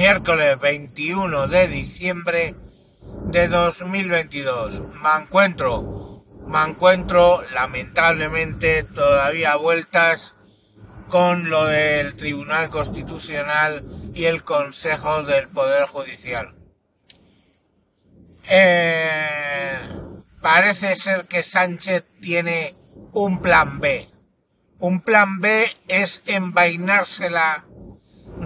miércoles 21 de diciembre de 2022. Me encuentro, me encuentro lamentablemente todavía vueltas con lo del Tribunal Constitucional y el Consejo del Poder Judicial. Eh, parece ser que Sánchez tiene un plan B. Un plan B es envainársela,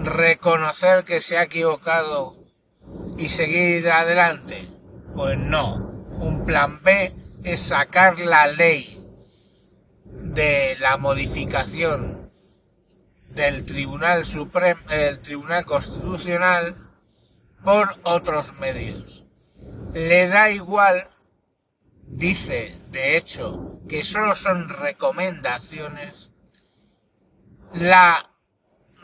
reconocer que se ha equivocado y seguir adelante. Pues no. Un plan B es sacar la ley de la modificación del Tribunal Supremo, el Tribunal Constitucional por otros medios. Le da igual, dice de hecho, que solo son recomendaciones, la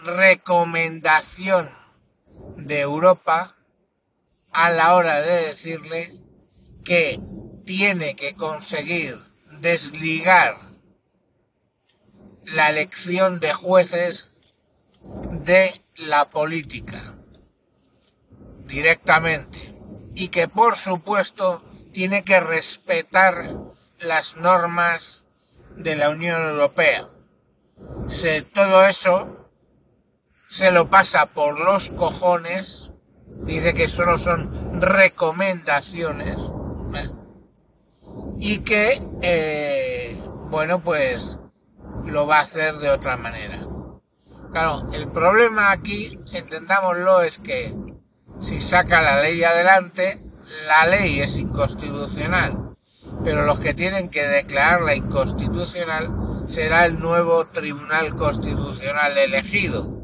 recomendación de Europa a la hora de decirle que tiene que conseguir desligar la elección de jueces de la política directamente y que por supuesto tiene que respetar las normas de la Unión Europea. Todo eso se lo pasa por los cojones, dice que solo son recomendaciones ¿eh? y que, eh, bueno, pues lo va a hacer de otra manera. Claro, el problema aquí, entendámoslo, es que si saca la ley adelante, la ley es inconstitucional. Pero los que tienen que declararla inconstitucional será el nuevo Tribunal Constitucional elegido.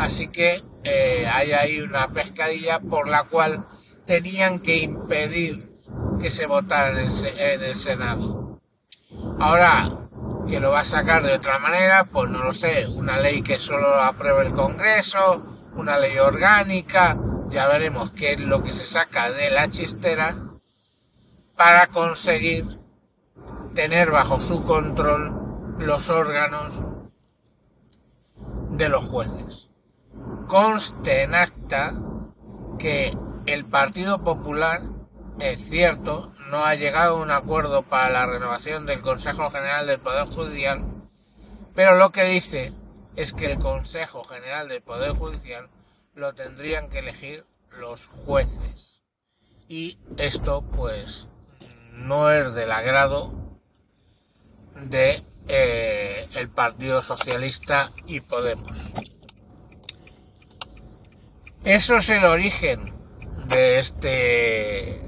Así que eh, hay ahí una pescadilla por la cual tenían que impedir que se votara en el, en el Senado. Ahora, que lo va a sacar de otra manera, pues no lo sé, una ley que solo apruebe el Congreso, una ley orgánica, ya veremos qué es lo que se saca de la chistera para conseguir tener bajo su control los órganos de los jueces. Conste en acta que el Partido Popular, es cierto, no ha llegado a un acuerdo para la renovación del Consejo General del Poder Judicial, pero lo que dice es que el Consejo General del Poder Judicial lo tendrían que elegir los jueces. Y esto pues no es del agrado de eh, el Partido Socialista y Podemos. Eso es el origen de este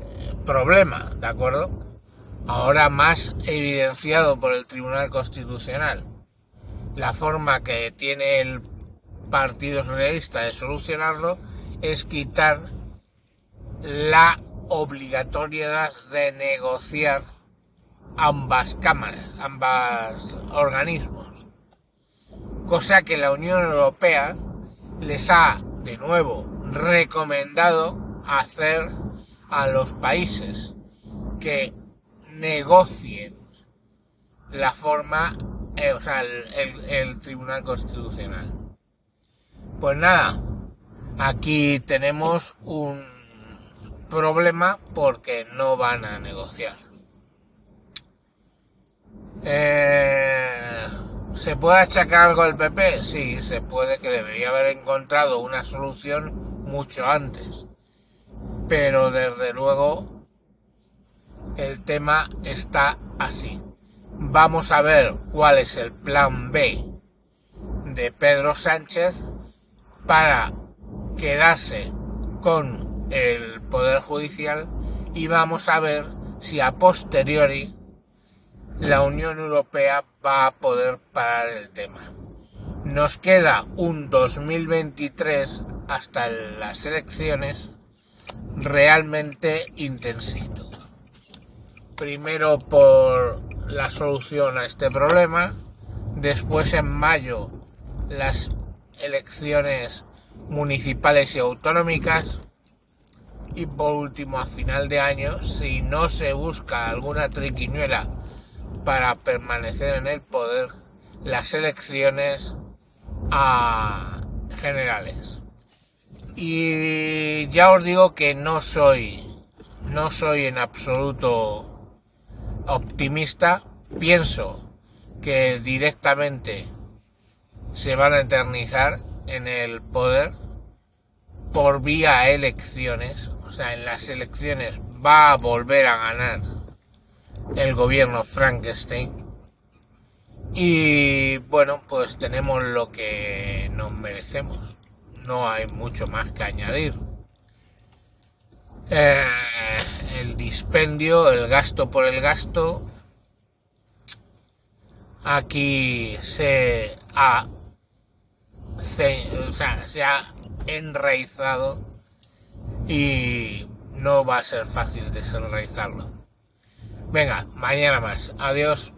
problema, ¿de acuerdo? Ahora más evidenciado por el Tribunal Constitucional. La forma que tiene el Partido Socialista de solucionarlo es quitar la obligatoriedad de negociar ambas cámaras, ambos organismos. Cosa que la Unión Europea les ha de nuevo recomendado hacer a los países que negocien la forma, eh, o sea, el Tribunal Constitucional. Pues nada, aquí tenemos un problema porque no van a negociar. Eh, ¿Se puede achacar algo al PP? Sí, se puede que debería haber encontrado una solución mucho antes. Pero desde luego el tema está así. Vamos a ver cuál es el plan B de Pedro Sánchez para quedarse con el Poder Judicial y vamos a ver si a posteriori la Unión Europea va a poder parar el tema. Nos queda un 2023 hasta las elecciones realmente intensito. Primero por la solución a este problema, después en mayo las elecciones municipales y autonómicas y por último a final de año si no se busca alguna triquiñuela para permanecer en el poder las elecciones a generales Y ya os digo que no soy, no soy en absoluto optimista. Pienso que directamente se van a eternizar en el poder por vía elecciones. O sea, en las elecciones va a volver a ganar el gobierno Frankenstein. Y bueno, pues tenemos lo que nos merecemos. No hay mucho más que añadir. Eh, el dispendio, el gasto por el gasto, aquí se ha, se ha enraizado y no va a ser fácil desenraizarlo. Venga, mañana más. Adiós.